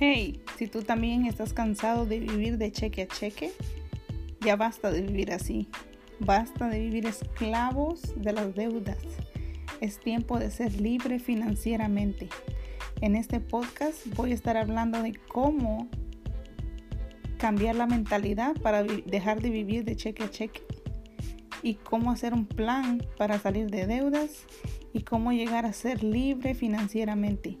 Hey, si tú también estás cansado de vivir de cheque a cheque, ya basta de vivir así. Basta de vivir esclavos de las deudas. Es tiempo de ser libre financieramente. En este podcast voy a estar hablando de cómo cambiar la mentalidad para dejar de vivir de cheque a cheque y cómo hacer un plan para salir de deudas y cómo llegar a ser libre financieramente.